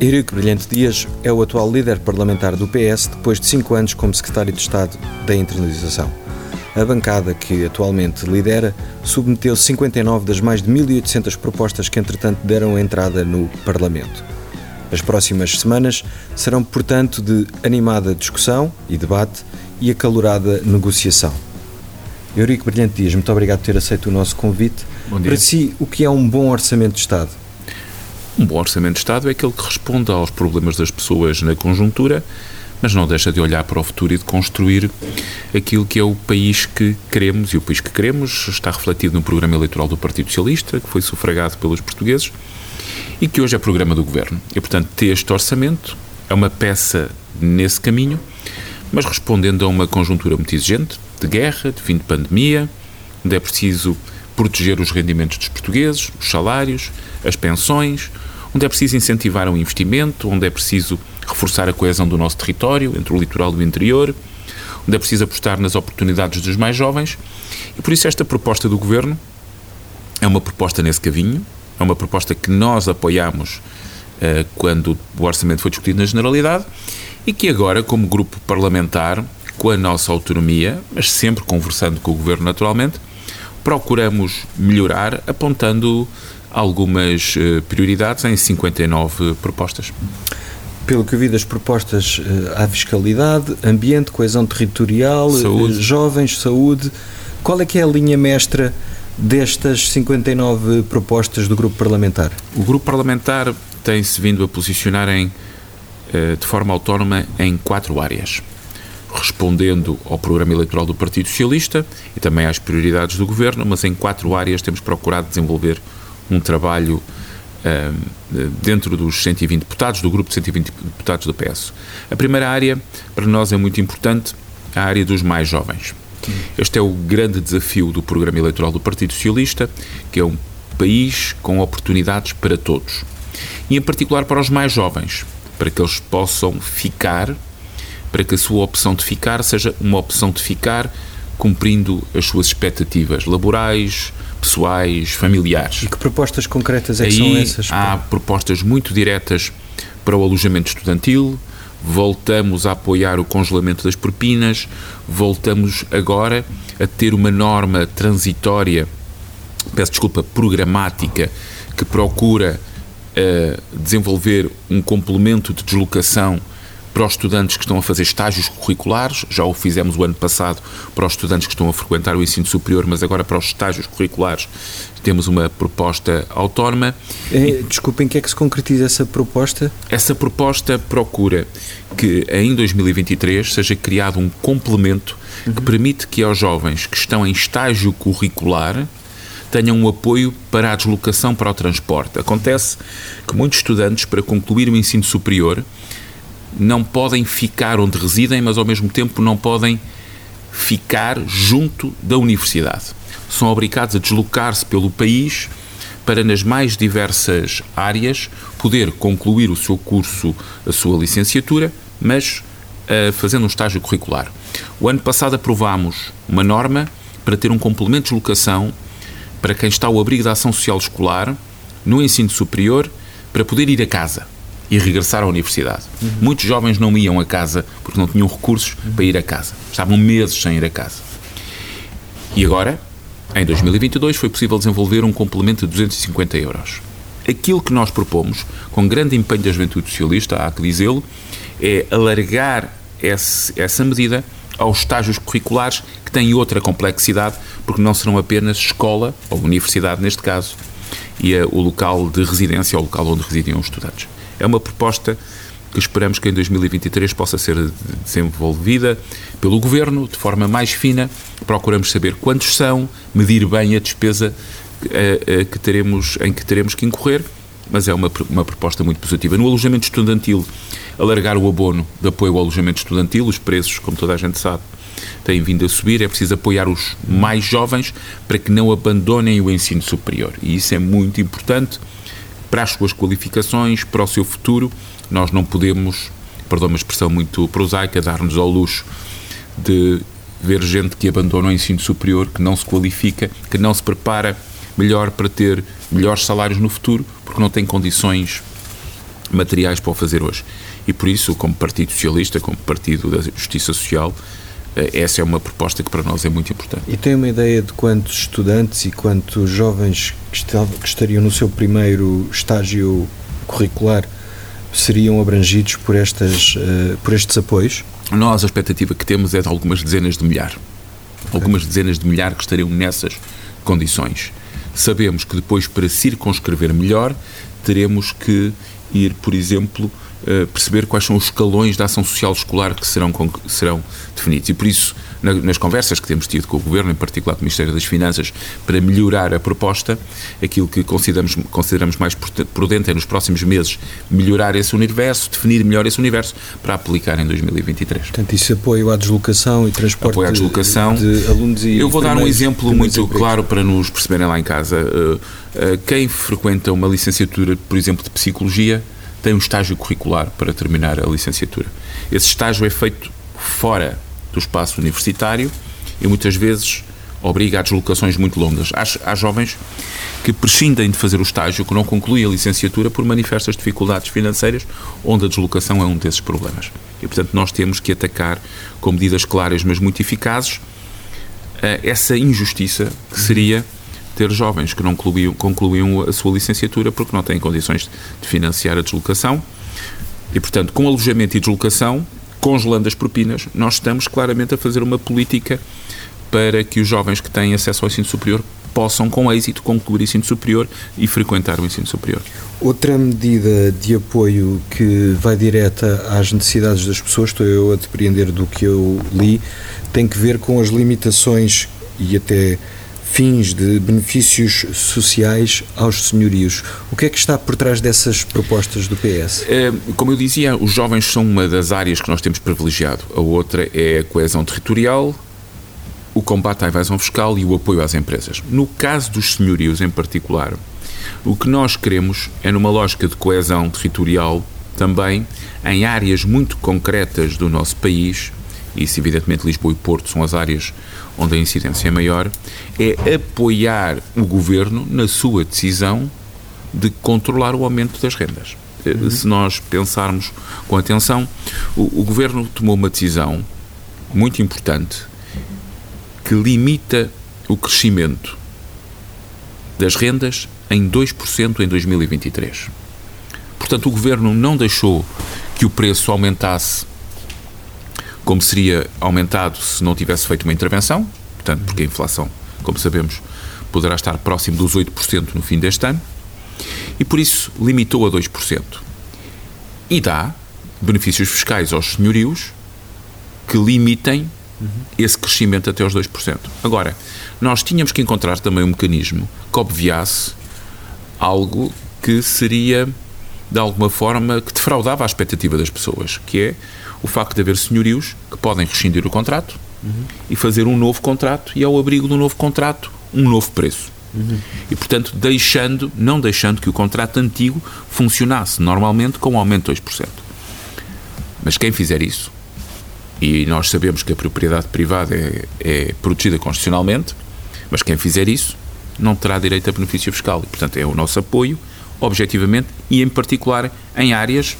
Eurico Brilhante Dias é o atual líder parlamentar do PS depois de cinco anos como secretário de Estado da Internalização. A bancada que atualmente lidera submeteu 59 das mais de 1.800 propostas que, entretanto, deram entrada no Parlamento. As próximas semanas serão, portanto, de animada discussão e debate e acalorada negociação. Eurico Brilhante Dias, muito obrigado por ter aceito o nosso convite. Para si, o que é um bom orçamento de Estado? Um bom orçamento de Estado é aquele que responde aos problemas das pessoas na conjuntura, mas não deixa de olhar para o futuro e de construir aquilo que é o país que queremos. E o país que queremos está refletido no programa eleitoral do Partido Socialista, que foi sufragado pelos portugueses e que hoje é programa do Governo. E, portanto, ter este orçamento é uma peça nesse caminho, mas respondendo a uma conjuntura muito exigente, de guerra, de fim de pandemia, onde é preciso proteger os rendimentos dos portugueses, os salários, as pensões, onde é preciso incentivar o investimento, onde é preciso reforçar a coesão do nosso território, entre o litoral e o interior, onde é preciso apostar nas oportunidades dos mais jovens. E por isso esta proposta do Governo é uma proposta nesse caminho, é uma proposta que nós apoiamos uh, quando o orçamento foi discutido na Generalidade e que agora, como grupo parlamentar, com a nossa autonomia, mas sempre conversando com o Governo naturalmente, procuramos melhorar apontando algumas uh, prioridades em 59 propostas. Pelo que eu vi das propostas, uh, há fiscalidade, ambiente, coesão territorial, saúde. Uh, jovens, saúde. Qual é que é a linha mestra destas 59 propostas do grupo parlamentar? O grupo parlamentar tem-se vindo a posicionar em, de forma autónoma em quatro áreas respondendo ao programa eleitoral do Partido Socialista e também às prioridades do governo, mas em quatro áreas temos procurado desenvolver um trabalho um, dentro dos 120 deputados, do grupo de 120 deputados do PS. A primeira área, para nós, é muito importante, a área dos mais jovens. Este é o grande desafio do programa eleitoral do Partido Socialista, que é um país com oportunidades para todos. E, em particular, para os mais jovens, para que eles possam ficar para que a sua opção de ficar seja uma opção de ficar cumprindo as suas expectativas laborais, pessoais, familiares. E que propostas concretas é que Aí são essas? Há propostas muito diretas para o alojamento estudantil, voltamos a apoiar o congelamento das propinas, voltamos agora a ter uma norma transitória, peço desculpa, programática, que procura uh, desenvolver um complemento de deslocação para os estudantes que estão a fazer estágios curriculares, já o fizemos o ano passado para os estudantes que estão a frequentar o ensino superior, mas agora para os estágios curriculares temos uma proposta autónoma. É, desculpem, que é que se concretiza essa proposta? Essa proposta procura que em 2023 seja criado um complemento uhum. que permite que aos jovens que estão em estágio curricular tenham um apoio para a deslocação para o transporte. Acontece que muitos estudantes, para concluir o ensino superior, não podem ficar onde residem, mas ao mesmo tempo não podem ficar junto da universidade. São obrigados a deslocar-se pelo país para, nas mais diversas áreas, poder concluir o seu curso, a sua licenciatura, mas uh, fazendo um estágio curricular. O ano passado aprovámos uma norma para ter um complemento de deslocação para quem está ao abrigo da ação social escolar no ensino superior para poder ir a casa e regressar à universidade. Uhum. Muitos jovens não iam a casa porque não tinham recursos uhum. para ir a casa. Estavam meses sem ir a casa. E agora, em 2022, foi possível desenvolver um complemento de 250 euros. Aquilo que nós propomos, com grande empenho da Juventude Socialista, há que dizê-lo, é alargar esse, essa medida aos estágios curriculares que têm outra complexidade, porque não serão apenas escola, ou universidade neste caso, e o local de residência, ou o local onde residem os estudantes. É uma proposta que esperamos que em 2023 possa ser desenvolvida pelo Governo de forma mais fina. Procuramos saber quantos são, medir bem a despesa eh, eh, que teremos, em que teremos que incorrer, mas é uma, uma proposta muito positiva. No alojamento estudantil, alargar o abono de apoio ao alojamento estudantil, os preços, como toda a gente sabe, têm vindo a subir, é preciso apoiar os mais jovens para que não abandonem o ensino superior. E isso é muito importante para as suas qualificações, para o seu futuro. Nós não podemos, perdão, uma expressão muito prosaica, dar-nos ao luxo de ver gente que abandona o ensino superior, que não se qualifica, que não se prepara melhor para ter melhores salários no futuro, porque não tem condições materiais para o fazer hoje. E por isso, como Partido Socialista, como Partido da Justiça Social, essa é uma proposta que para nós é muito importante. E tem uma ideia de quantos estudantes e quantos jovens que, estariam no seu primeiro estágio curricular seriam abrangidos por, estas, uh, por estes apoios? Nós, a expectativa que temos é de algumas dezenas de milhares. Algumas dezenas de milhares que estariam nessas condições. Sabemos que depois, para circunscrever melhor, teremos que ir, por exemplo, uh, perceber quais são os escalões da ação social escolar que serão, serão definidos. E por isso, na, nas conversas que temos tido com o Governo, em particular com o Ministério das Finanças, para melhorar a proposta, aquilo que consideramos, consideramos mais prudente é, nos próximos meses, melhorar esse universo, definir melhor esse universo, para aplicar em 2023. Portanto, isso apoio à deslocação e transporte apoio à deslocação. De, de alunos e Eu vou dar um exemplo muito claro para nos perceberem lá em casa. Uh, uh, quem frequenta uma licenciatura, por exemplo, de Psicologia, tem um estágio curricular para terminar a licenciatura. Esse estágio é feito fora do espaço universitário e muitas vezes obriga a deslocações muito longas. Há, há jovens que prescindem de fazer o estágio, que não concluem a licenciatura por manifestas dificuldades financeiras, onde a deslocação é um desses problemas. E, portanto, nós temos que atacar com medidas claras, mas muito eficazes, eh, essa injustiça que seria ter jovens que não concluíam, concluíam a sua licenciatura porque não têm condições de financiar a deslocação. E, portanto, com alojamento e deslocação, congelando as propinas, nós estamos claramente a fazer uma política para que os jovens que têm acesso ao ensino superior possam, com êxito, concluir o ensino superior e frequentar o ensino superior. Outra medida de apoio que vai direta às necessidades das pessoas, estou eu a depreender do que eu li, tem que ver com as limitações e até fins de benefícios sociais aos senhorios. O que é que está por trás dessas propostas do PS? É, como eu dizia, os jovens são uma das áreas que nós temos privilegiado. A outra é a coesão territorial, o combate à evasão fiscal e o apoio às empresas. No caso dos senhorios em particular, o que nós queremos é numa lógica de coesão territorial também em áreas muito concretas do nosso país, e isso evidentemente Lisboa e Porto são as áreas onde a incidência é maior, é apoiar o governo na sua decisão de controlar o aumento das rendas. Eh, uhum. Se nós pensarmos com atenção, o, o governo tomou uma decisão muito importante que limita o crescimento das rendas em 2% em 2023. Portanto, o governo não deixou que o preço aumentasse como seria aumentado se não tivesse feito uma intervenção, portanto, porque a inflação, como sabemos, poderá estar próximo dos 8% no fim deste ano, e por isso limitou a 2%. E dá benefícios fiscais aos senhorios que limitem esse crescimento até aos 2%. Agora, nós tínhamos que encontrar também um mecanismo que obviasse algo que seria, de alguma forma, que defraudava a expectativa das pessoas, que é o facto de haver senhorios que podem rescindir o contrato uhum. e fazer um novo contrato e, ao abrigo do novo contrato, um novo preço. Uhum. E, portanto, deixando, não deixando que o contrato antigo funcionasse normalmente com um aumento de 2%. Mas quem fizer isso, e nós sabemos que a propriedade privada é, é protegida constitucionalmente, mas quem fizer isso não terá direito a benefício fiscal. E, portanto, é o nosso apoio, objetivamente, e em particular em áreas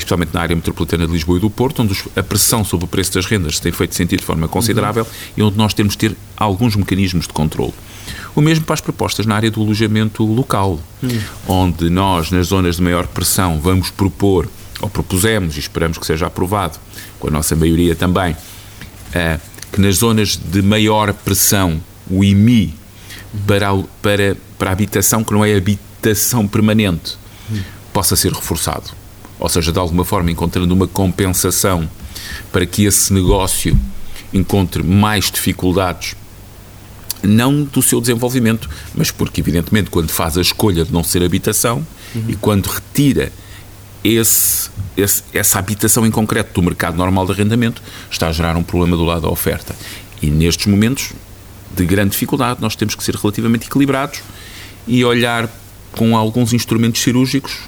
especialmente na área metropolitana de Lisboa e do Porto, onde a pressão sobre o preço das rendas se tem feito sentir de forma considerável uhum. e onde nós temos de ter alguns mecanismos de controle. O mesmo para as propostas na área do alojamento local, uhum. onde nós, nas zonas de maior pressão, vamos propor, ou propusemos, e esperamos que seja aprovado, com a nossa maioria também, uh, que nas zonas de maior pressão, o IMI, uhum. para, para, para a habitação que não é habitação permanente, possa ser reforçado ou seja, de alguma forma encontrando uma compensação para que esse negócio encontre mais dificuldades, não do seu desenvolvimento, mas porque, evidentemente, quando faz a escolha de não ser habitação uhum. e quando retira esse, esse, essa habitação em concreto do mercado normal de arrendamento, está a gerar um problema do lado da oferta. E nestes momentos de grande dificuldade, nós temos que ser relativamente equilibrados e olhar com alguns instrumentos cirúrgicos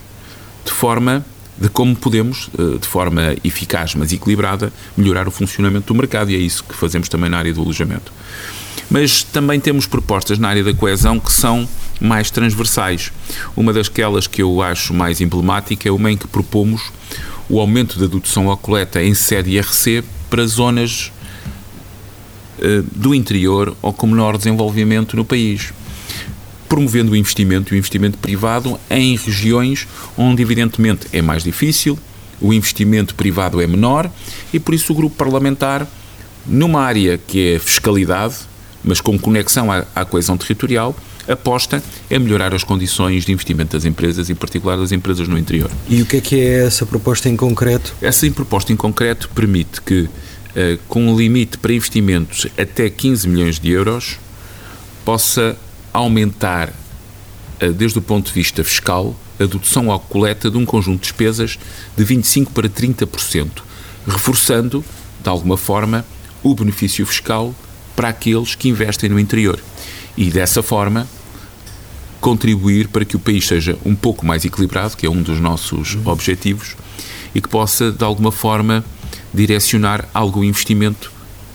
de forma de como podemos, eh, de forma eficaz, mas equilibrada, melhorar o funcionamento do mercado e é isso que fazemos também na área do alojamento. Mas também temos propostas na área da coesão que são mais transversais. Uma das que eu acho mais emblemática é uma em que propomos o aumento da dedução à coleta em sede IRC para zonas uh, do interior ou com menor desenvolvimento no país promovendo o investimento e o investimento privado em regiões onde, evidentemente, é mais difícil, o investimento privado é menor e, por isso, o grupo parlamentar, numa área que é fiscalidade, mas com conexão à, à coesão territorial, aposta em melhorar as condições de investimento das empresas, em particular das empresas no interior. E o que é que é essa proposta em concreto? Essa proposta em concreto permite que, eh, com um limite para investimentos até 15 milhões de euros, possa aumentar, eh, desde o ponto de vista fiscal, a dedução à coleta de um conjunto de despesas de 25% para 30%, reforçando, de alguma forma, o benefício fiscal para aqueles que investem no interior. E dessa forma, contribuir para que o país seja um pouco mais equilibrado, que é um dos nossos uhum. objetivos, e que possa, de alguma forma, direcionar algum investimento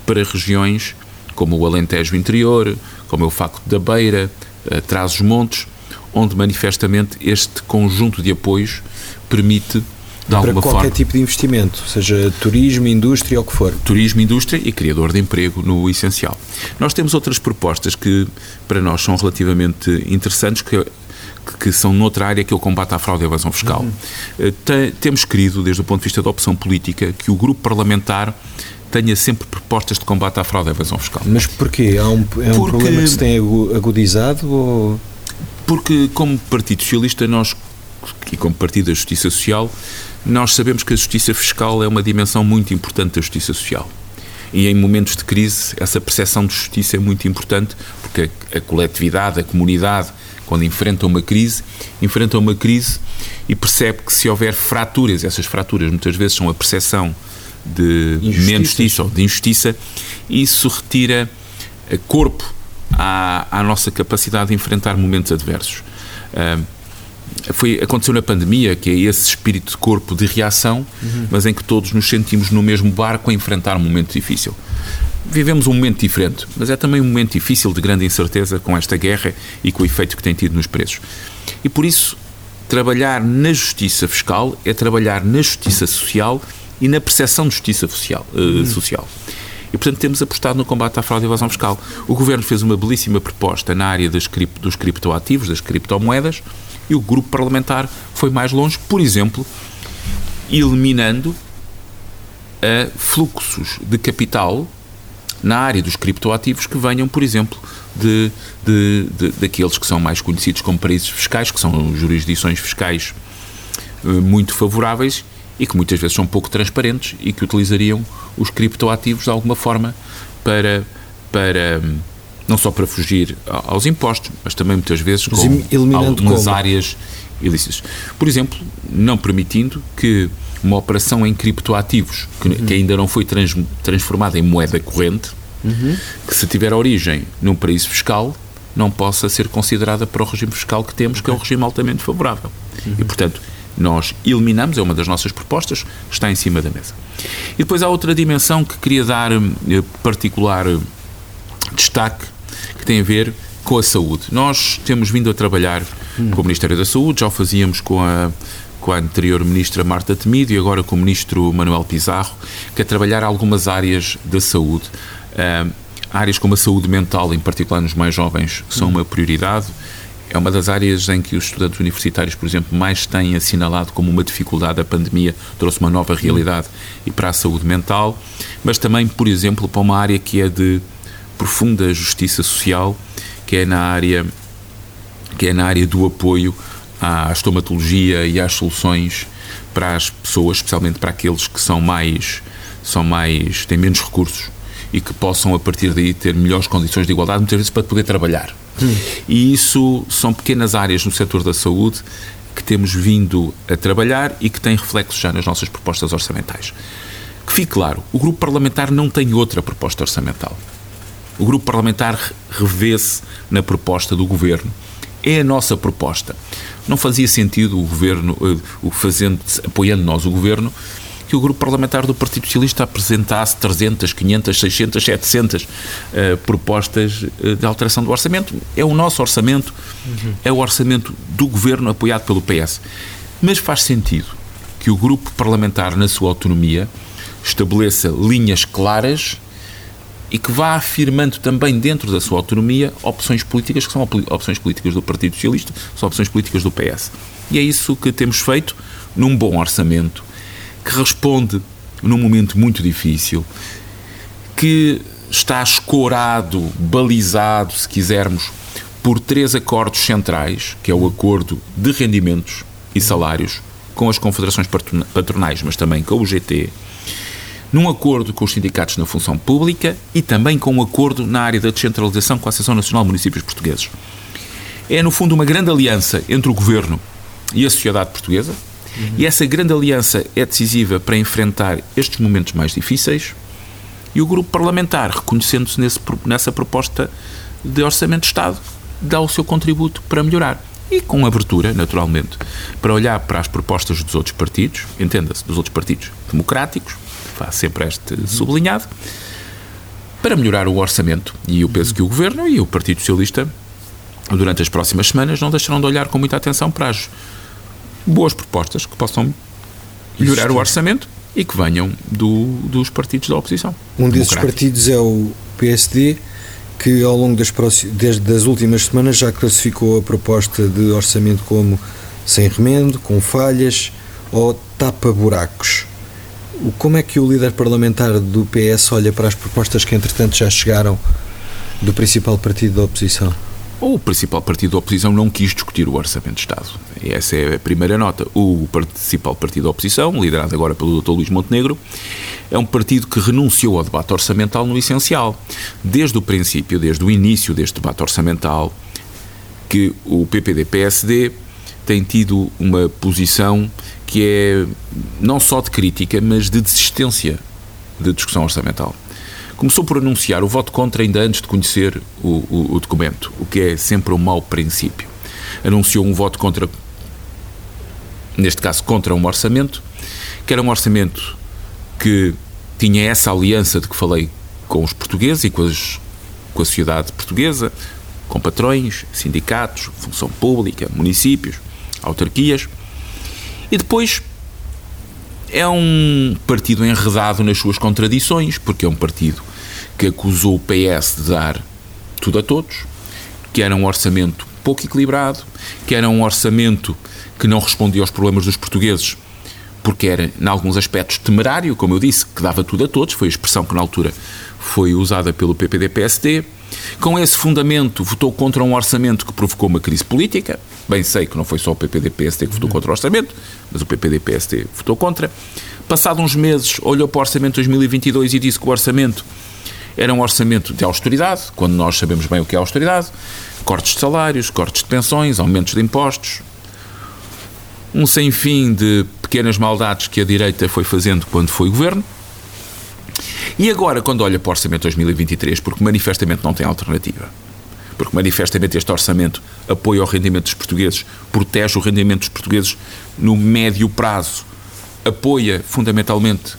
para regiões como o Alentejo Interior, como é o Facto da Beira, uh, Trás-os-Montes, onde manifestamente este conjunto de apoios permite de para alguma qualquer forma, tipo de investimento, seja turismo, indústria ou o que for. Turismo, indústria e criador de emprego no essencial. Nós temos outras propostas que para nós são relativamente interessantes, que, que são noutra área que é o combate à fraude e evasão fiscal. Uhum. Eh, temos querido, desde o ponto de vista da opção política, que o grupo parlamentar tenha sempre propostas de combate à fraude e à evasão fiscal. Mas porquê? Há um, é um Porque, problema que se tem agudizado? Ou... Porque, como Partido Socialista, nós, e como Partido da Justiça Social, nós sabemos que a justiça fiscal é uma dimensão muito importante da justiça social. E em momentos de crise, essa percepção de justiça é muito importante, porque a, a coletividade, a comunidade, quando enfrenta uma crise, enfrenta uma crise e percebe que se houver fraturas, essas fraturas muitas vezes são a percepção de menos justiça ou de injustiça, isso retira corpo à, à, nossa capacidade de enfrentar momentos adversos. Uh, foi, aconteceu na pandemia, que é esse espírito de corpo de reação, uhum. mas em que todos nos sentimos no mesmo barco a enfrentar um momento difícil. Vivemos um momento diferente, mas é também um momento difícil de grande incerteza com esta guerra e com o efeito que tem tido nos preços. E por isso, trabalhar na justiça fiscal é trabalhar na justiça social e na percepção de justiça social. Uh, social. E, portanto, temos apostado no combate à fraude e evasão fiscal. O Governo fez uma belíssima proposta na área das cripto, dos criptoativos, das criptomoedas, e o grupo parlamentar foi mais longe, por exemplo, eliminando uh, fluxos de capital na área dos criptoativos que venham, por exemplo, de, de, de, daqueles que são mais conhecidos como paraísos fiscais, que são jurisdições fiscais uh, muito favoráveis e que muitas vezes são pouco transparentes e que utilizariam os criptoativos de alguma forma para, para não só para fugir aos impostos, mas também muitas vezes com algumas como? áreas ilícitas. Por exemplo, não permitindo que uma operação em criptoativos, que, uhum. que ainda não foi trans, transformada em moeda corrente, uhum. que se tiver origem num paraíso fiscal, não possa ser considerada para o regime fiscal que temos, que é um regime altamente favorável. Uhum. E, portanto, nós eliminamos, é uma das nossas propostas, está em cima da mesa. E depois há outra dimensão que queria dar eh, particular destaque, que tem a ver com a saúde. Nós temos vindo a trabalhar hum. com o Ministério da Saúde, já o fazíamos com a, com a anterior Ministra Marta Temido e agora com o Ministro Manuel Pizarro, que é trabalhar algumas áreas da saúde. Uh, áreas como a saúde mental, em particular nos mais jovens, são uma prioridade é uma das áreas em que os estudantes universitários, por exemplo, mais têm assinalado como uma dificuldade. A pandemia trouxe uma nova realidade e para a saúde mental, mas também, por exemplo, para uma área que é de profunda justiça social, que é na área que é na área do apoio à estomatologia e às soluções para as pessoas, especialmente para aqueles que são mais são mais têm menos recursos e que possam a partir daí ter melhores condições de igualdade, muitas vezes para poder trabalhar. Hum. E isso são pequenas áreas no setor da saúde que temos vindo a trabalhar e que têm reflexos já nas nossas propostas orçamentais. Que fique claro, o grupo parlamentar não tem outra proposta orçamental. O grupo parlamentar revê-se na proposta do governo. É a nossa proposta. Não fazia sentido o governo, eh, o fazendo, apoiando nós o governo, que o grupo parlamentar do Partido Socialista apresentasse 300, 500, 600, 700 uh, propostas uh, de alteração do orçamento. É o nosso orçamento, uhum. é o orçamento do governo apoiado pelo PS. Mas faz sentido que o grupo parlamentar, na sua autonomia, estabeleça linhas claras e que vá afirmando também dentro da sua autonomia opções políticas que são opções políticas do Partido Socialista, são opções políticas do PS. E é isso que temos feito num bom orçamento que responde num momento muito difícil, que está escorado, balizado, se quisermos, por três acordos centrais, que é o acordo de rendimentos e salários com as confederações patronais, mas também com o GT, num acordo com os sindicatos na função pública e também com um acordo na área da descentralização com a Associação Nacional de Municípios Portugueses. É, no fundo, uma grande aliança entre o governo e a sociedade portuguesa, uhum. e essa grande aliança é decisiva para enfrentar estes momentos mais difíceis. E o grupo parlamentar, reconhecendo-se nessa proposta de Orçamento de Estado, dá o seu contributo para melhorar. E com abertura, naturalmente, para olhar para as propostas dos outros partidos, entenda-se, dos outros partidos democráticos, faz sempre este sublinhado, para melhorar o orçamento. E eu penso que o Governo e o Partido Socialista, durante as próximas semanas, não deixarão de olhar com muita atenção para as boas propostas que possam melhorar o orçamento e que venham do, dos partidos da oposição. Um desses partidos é o PSD, que ao longo das, desde as últimas semanas já classificou a proposta de orçamento como sem remendo, com falhas ou tapa-buracos. Como é que o líder parlamentar do PS olha para as propostas que, entretanto, já chegaram do principal partido da oposição? O principal partido da oposição não quis discutir o Orçamento de Estado. Essa é a primeira nota. O principal partido da oposição, liderado agora pelo Dr. Luís Montenegro, é um partido que renunciou ao debate orçamental no essencial. Desde o princípio, desde o início deste debate orçamental, que o PPD-PSD tem tido uma posição que é não só de crítica, mas de desistência de discussão orçamental. Começou por anunciar o voto contra ainda antes de conhecer o, o, o documento, o que é sempre um mau princípio. Anunciou um voto contra, neste caso, contra um orçamento, que era um orçamento que tinha essa aliança de que falei com os portugueses e com, as, com a sociedade portuguesa, com patrões, sindicatos, função pública, municípios, autarquias, e depois é um partido enredado nas suas contradições, porque é um partido que acusou o PS de dar tudo a todos, que era um orçamento pouco equilibrado, que era um orçamento que não respondia aos problemas dos portugueses, porque era, em alguns aspectos, temerário, como eu disse, que dava tudo a todos, foi a expressão que na altura foi usada pelo PPD-PSD. Com esse fundamento, votou contra um orçamento que provocou uma crise política. Bem sei que não foi só o PPD-PSD que votou contra o orçamento, mas o PPD-PSD votou contra. Passado uns meses, olhou para o orçamento de 2022 e disse que o orçamento era um orçamento de austeridade, quando nós sabemos bem o que é austeridade, cortes de salários, cortes de pensões, aumentos de impostos, um sem fim de pequenas maldades que a direita foi fazendo quando foi governo. E agora, quando olha para o orçamento de 2023, porque manifestamente não tem alternativa, porque manifestamente este orçamento apoia o rendimento dos portugueses, protege o rendimento dos portugueses no médio prazo, apoia fundamentalmente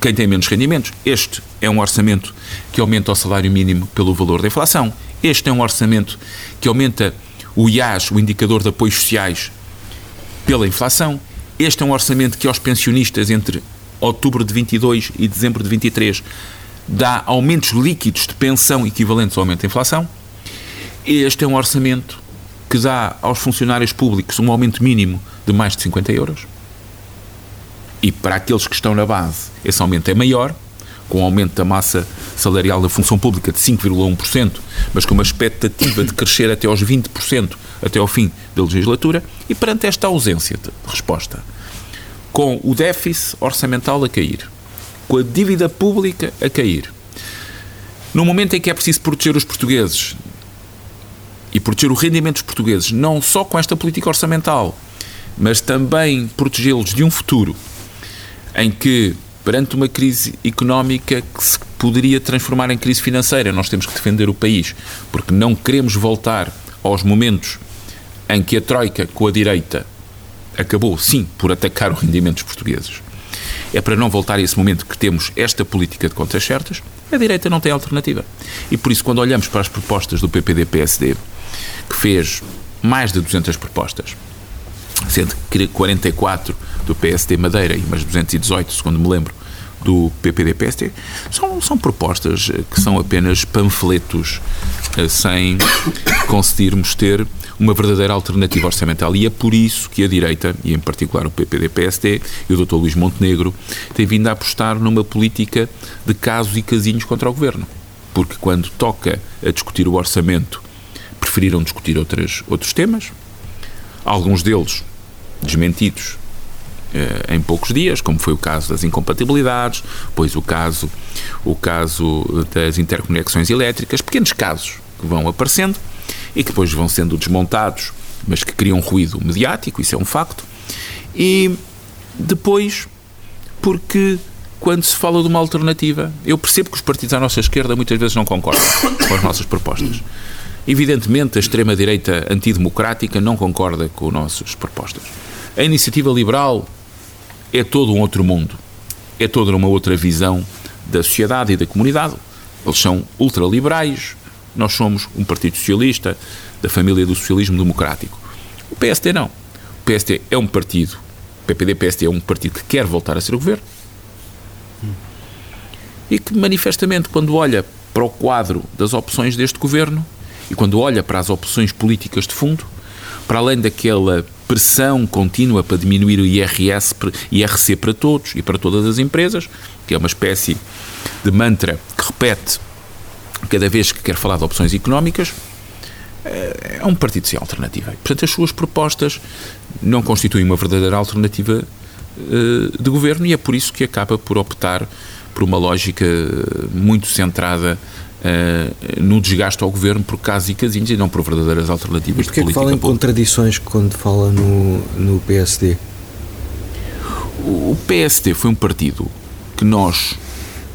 quem tem menos rendimentos. Este é um orçamento que aumenta o salário mínimo pelo valor da inflação. Este é um orçamento que aumenta o IAS, o indicador de apoios sociais, pela inflação. Este é um orçamento que aos pensionistas entre outubro de 22 e dezembro de 23 dá aumentos líquidos de pensão equivalentes ao aumento da inflação. Este é um orçamento que dá aos funcionários públicos um aumento mínimo de mais de 50 euros. E para aqueles que estão na base, esse aumento é maior, com o um aumento da massa salarial da função pública de 5,1%, mas com uma expectativa de crescer até aos 20% até ao fim da legislatura, e perante esta ausência de resposta com o déficit orçamental a cair, com a dívida pública a cair, no momento em que é preciso proteger os portugueses e proteger o rendimento dos portugueses, não só com esta política orçamental, mas também protegê-los de um futuro em que, perante uma crise económica que se poderia transformar em crise financeira, nós temos que defender o país, porque não queremos voltar aos momentos em que a Troika, com a direita, acabou, sim, por atacar o rendimento dos portugueses. é para não voltar a esse momento que temos esta política de contas certas, a direita não tem alternativa. E por isso, quando olhamos para as propostas do PPD-PSD, que fez mais de 200 propostas, sendo que 44 do PSD Madeira e umas 218, segundo me lembro, do PPD-PSD, são, são propostas que são apenas panfletos eh, sem conseguirmos ter uma verdadeira alternativa orçamental. E é por isso que a direita, e em particular o PPD-PSD e o Dr. Luís Montenegro, têm vindo a apostar numa política de casos e casinhos contra o governo. Porque quando toca a discutir o orçamento, preferiram discutir outras, outros temas, alguns deles desmentidos eh, em poucos dias, como foi o caso das incompatibilidades, pois o caso, o caso das interconexões elétricas, pequenos casos que vão aparecendo e que depois vão sendo desmontados, mas que criam ruído mediático, isso é um facto. E depois, porque quando se fala de uma alternativa, eu percebo que os partidos à nossa esquerda muitas vezes não concordam com as nossas propostas. Evidentemente, a extrema-direita antidemocrática não concorda com as nossas propostas. A iniciativa liberal é todo um outro mundo, é toda uma outra visão da sociedade e da comunidade. Eles são ultraliberais, nós somos um partido socialista da família do socialismo democrático. O PSD não. O PSD é um partido, o PPD-PSD é um partido que quer voltar a ser o governo e que manifestamente quando olha para o quadro das opções deste governo e quando olha para as opções políticas de fundo, para além daquela pressão contínua para diminuir o IRS, IRC para todos e para todas as empresas, que é uma espécie de mantra que repete cada vez que quer falar de opções económicas, eh, é um partido sem alternativa. Portanto, as suas propostas não constituem uma verdadeira alternativa eh, de governo e é por isso que acaba por optar por uma lógica muito centrada uh, no desgaste ao governo por casos e casinhos e não por verdadeiras alternativas de política. Porquê que fala em contradições quando fala no, no PSD? O, o PSD foi um partido que nós,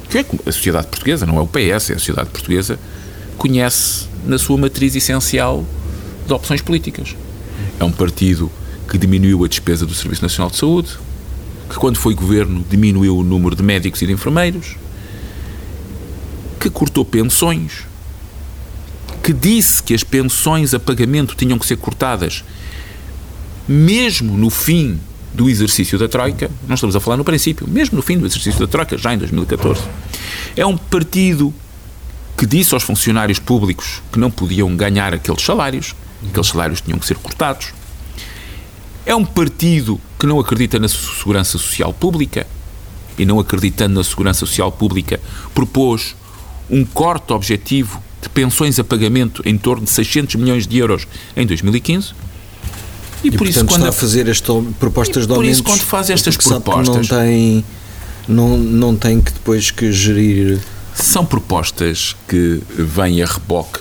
que é a sociedade portuguesa, não é o PS, é a sociedade portuguesa, conhece na sua matriz essencial de opções políticas. É um partido que diminuiu a despesa do Serviço Nacional de Saúde, que quando foi governo diminuiu o número de médicos e de enfermeiros, que cortou pensões, que disse que as pensões a pagamento tinham que ser cortadas mesmo no fim do exercício da Troika, não estamos a falar no princípio, mesmo no fim do exercício da Troika, já em 2014. É um partido que disse aos funcionários públicos que não podiam ganhar aqueles salários, aqueles salários tinham que ser cortados. É um partido que não acredita na segurança social pública e não acreditando na segurança social pública propôs um corte objetivo de pensões a pagamento em torno de 600 milhões de euros em 2015. E, e por isso quando está a fazer estas propostas de. Por isso quando faz estas propostas não tem não não tem que depois que gerir são propostas que vêm a reboque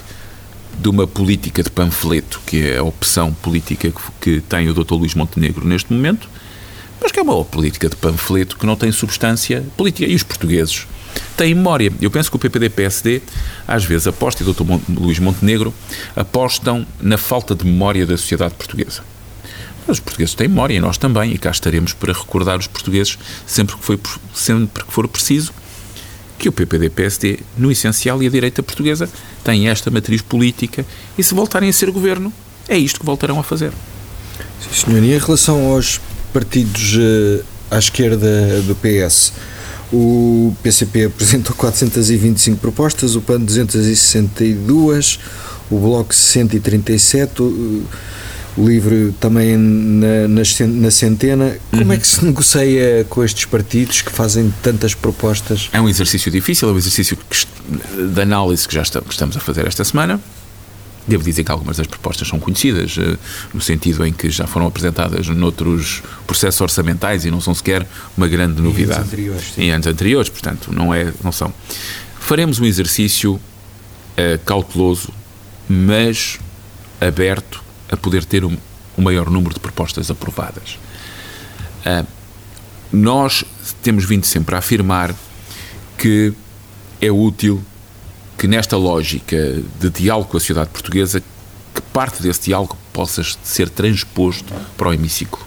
de uma política de panfleto, que é a opção política que, tem o Dr. Luís Montenegro neste momento, mas que é uma política de panfleto que não tem substância política. E os portugueses tem memória. Eu penso que o PPD-PSD, às vezes, aposta, e o Dr. Luís Montenegro, apostam na falta de memória da sociedade portuguesa. Mas os portugueses têm memória e nós também, e cá estaremos para recordar os portugueses sempre que, foi, sempre que for preciso que o PPD-PSD, no essencial, e a direita portuguesa têm esta matriz política e se voltarem a ser governo, é isto que voltarão a fazer. Sim, senhor. E em relação aos partidos uh, à esquerda do PS, o PCP apresentou 425 propostas, o PAN 262, o Bloco 137, o, o LIVRE também na, na, na centena. Como uhum. é que se negocia com estes partidos que fazem tantas propostas? É um exercício difícil, é um exercício de análise que já estamos a fazer esta semana. Devo dizer que algumas das propostas são conhecidas, eh, no sentido em que já foram apresentadas noutros processos orçamentais e não são sequer uma grande novidade. Em anos anteriores. Sim. Em anos anteriores, portanto, não, é, não são. Faremos um exercício uh, cauteloso, mas aberto a poder ter um, um maior número de propostas aprovadas. Uh, nós temos vindo sempre a afirmar que é útil que nesta lógica de diálogo com a sociedade portuguesa, que parte desse diálogo possa ser transposto para o hemiciclo.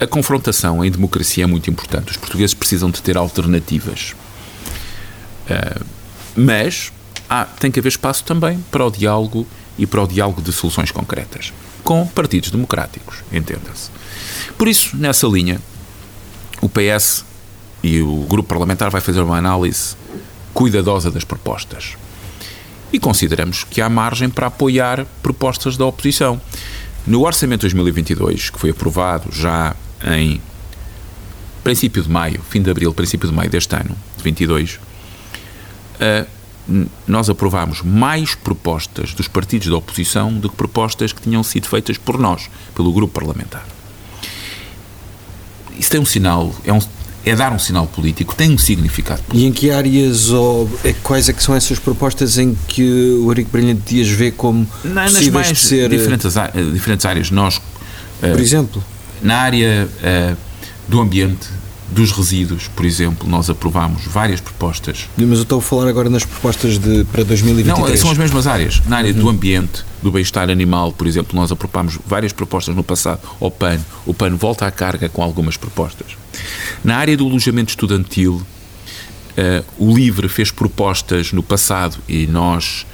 a confrontação em democracia é muito importante. Os portugueses precisam de ter alternativas. Uh, mas tem que haver espaço também para o diálogo e para o diálogo de soluções concretas. Com partidos democráticos, entenda-se. Por isso, nessa linha, o PS e o grupo parlamentar vai fazer uma análise cuidadosa das propostas. E consideramos que há margem para apoiar propostas da oposição. No Orçamento 2022, que foi aprovado já em princípio de maio, fim de abril, princípio de maio deste ano, de 22, uh, nós aprovámos mais propostas dos partidos da oposição do que propostas que tinham sido feitas por nós, pelo grupo parlamentar. Isso tem um sinal, é, um, é dar um sinal político, tem um significado político. E em que áreas ou é, quais é que são essas propostas em que o Eurico Brilhante Dias vê como Não, possíveis mais ser... diferentes, diferentes áreas. Nós, por uh, exemplo? Na área uh, do ambiente, dos resíduos, por exemplo, nós aprovámos várias propostas. Mas eu estou a falar agora nas propostas de, para 2023. Não, são as mesmas áreas. Na área uhum. do ambiente, do bem-estar animal, por exemplo, nós aprovámos várias propostas no passado ao PAN. O PAN volta à carga com algumas propostas. Na área do alojamento estudantil, uh, o LIVRE fez propostas no passado e nós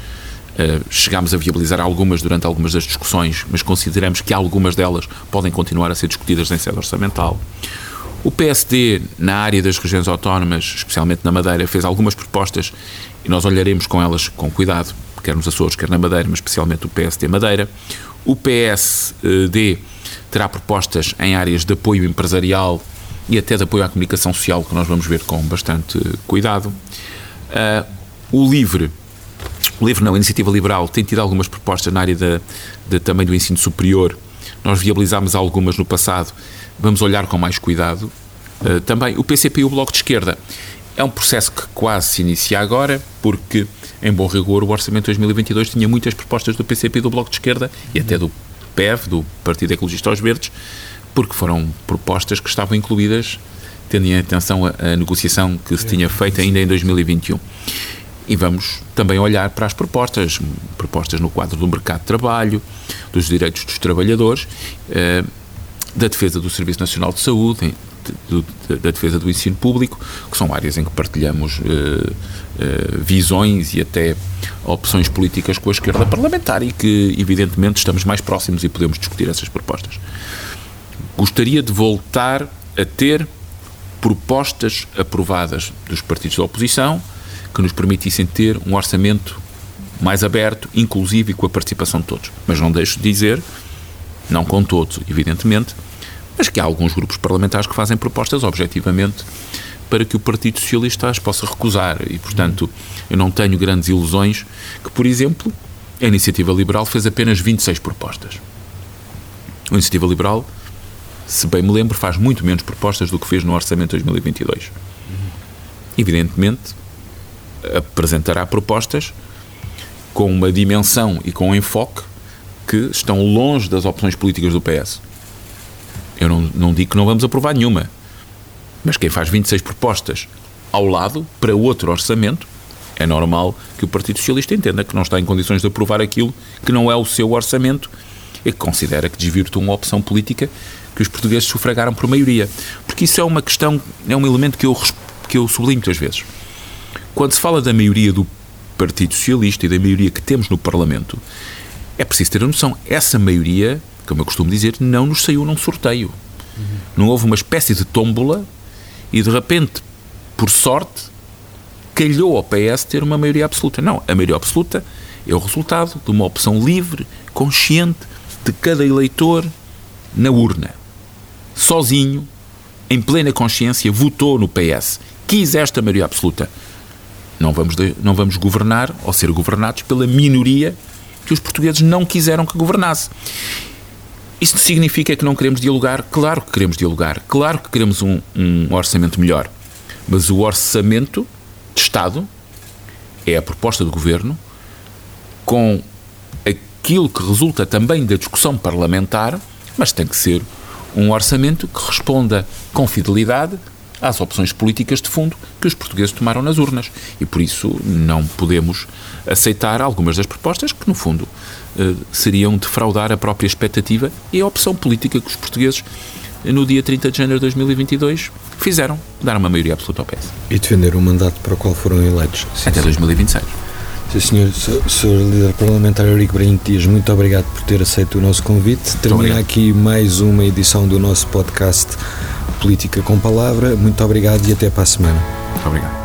uh, chegámos a viabilizar algumas durante algumas das discussões, mas consideramos que algumas delas podem continuar a ser discutidas em sede orçamental. O PSD, na área das regiões autónomas, especialmente na Madeira, fez algumas propostas e nós olharemos com elas com cuidado, quer nos Açores, quer na Madeira, mas especialmente o PSD Madeira. O PSD terá propostas em áreas de apoio empresarial e até de apoio à comunicação social, que nós vamos ver com bastante cuidado. Uh, o LIVRE, o LIVRE não, a Iniciativa Liberal, tem tido algumas propostas na área de, de também do ensino superior. Nós viabilizámos algumas no passado vamos olhar com mais cuidado. Uh, também o PCP e o Bloco de Esquerda. É um processo que quase se inicia agora, porque, em bom rigor, o Orçamento de 2022 tinha muitas propostas do PCP e do Bloco de Esquerda e até do PEV, do Partido Ecologista aos Verdes, porque foram propostas que estavam incluídas, tendo em atenção a, a negociação que se tinha feito ainda em 2021. E vamos também olhar para as propostas, propostas no quadro do mercado de trabalho, dos direitos dos trabalhadores. Da defesa do Serviço Nacional de Saúde, da defesa do ensino público, que são áreas em que partilhamos uh, uh, visões e até opções políticas com a esquerda parlamentar e que, evidentemente, estamos mais próximos e podemos discutir essas propostas. Gostaria de voltar a ter propostas aprovadas dos partidos da oposição que nos permitissem ter um orçamento mais aberto, inclusive com a participação de todos. Mas não deixo de dizer não com todos, evidentemente, mas que há alguns grupos parlamentares que fazem propostas objetivamente para que o Partido Socialista as possa recusar. E, portanto, eu não tenho grandes ilusões que, por exemplo, a Iniciativa Liberal fez apenas 26 propostas. A Iniciativa Liberal, se bem me lembro, faz muito menos propostas do que fez no Orçamento de 2022. Evidentemente, apresentará propostas com uma dimensão e com um enfoque que estão longe das opções políticas do PS. Eu não, não digo que não vamos aprovar nenhuma, mas quem faz 26 propostas ao lado para outro orçamento, é normal que o Partido Socialista entenda que não está em condições de aprovar aquilo que não é o seu orçamento e que considera que desvirtua uma opção política que os portugueses sufragaram por maioria. Porque isso é uma questão, é um elemento que eu, que eu sublinho muitas vezes. Quando se fala da maioria do Partido Socialista e da maioria que temos no Parlamento, é preciso ter a noção, essa maioria, como eu costumo dizer, não nos saiu num sorteio. Uhum. Não houve uma espécie de tómbola e de repente, por sorte, calhou ao PS ter uma maioria absoluta. Não, a maioria absoluta é o resultado de uma opção livre, consciente de cada eleitor na urna. Sozinho, em plena consciência, votou no PS. Quis esta maioria absoluta. Não vamos, de, não vamos governar ou ser governados pela minoria que os portugueses não quiseram que governasse. Isto significa que não queremos dialogar? Claro que queremos dialogar. Claro que queremos um, um orçamento melhor. Mas o orçamento de Estado é a proposta do governo com aquilo que resulta também da discussão parlamentar, mas tem que ser um orçamento que responda com fidelidade às opções políticas de fundo que os portugueses tomaram nas urnas. E por isso não podemos aceitar algumas das propostas que, no fundo, eh, seriam defraudar a própria expectativa e a opção política que os portugueses no dia 30 de janeiro de 2022, fizeram, dar uma maioria absoluta ao PS. E defender o mandato para o qual foram eleitos. Sim, Até 2026. Sim, senhor, Sr. Líder Parlamentar Eurico Breno Dias, muito obrigado por ter aceito o nosso convite. Termina aqui mais uma edição do nosso podcast Política com Palavra. Muito obrigado e até para a semana. Muito obrigado.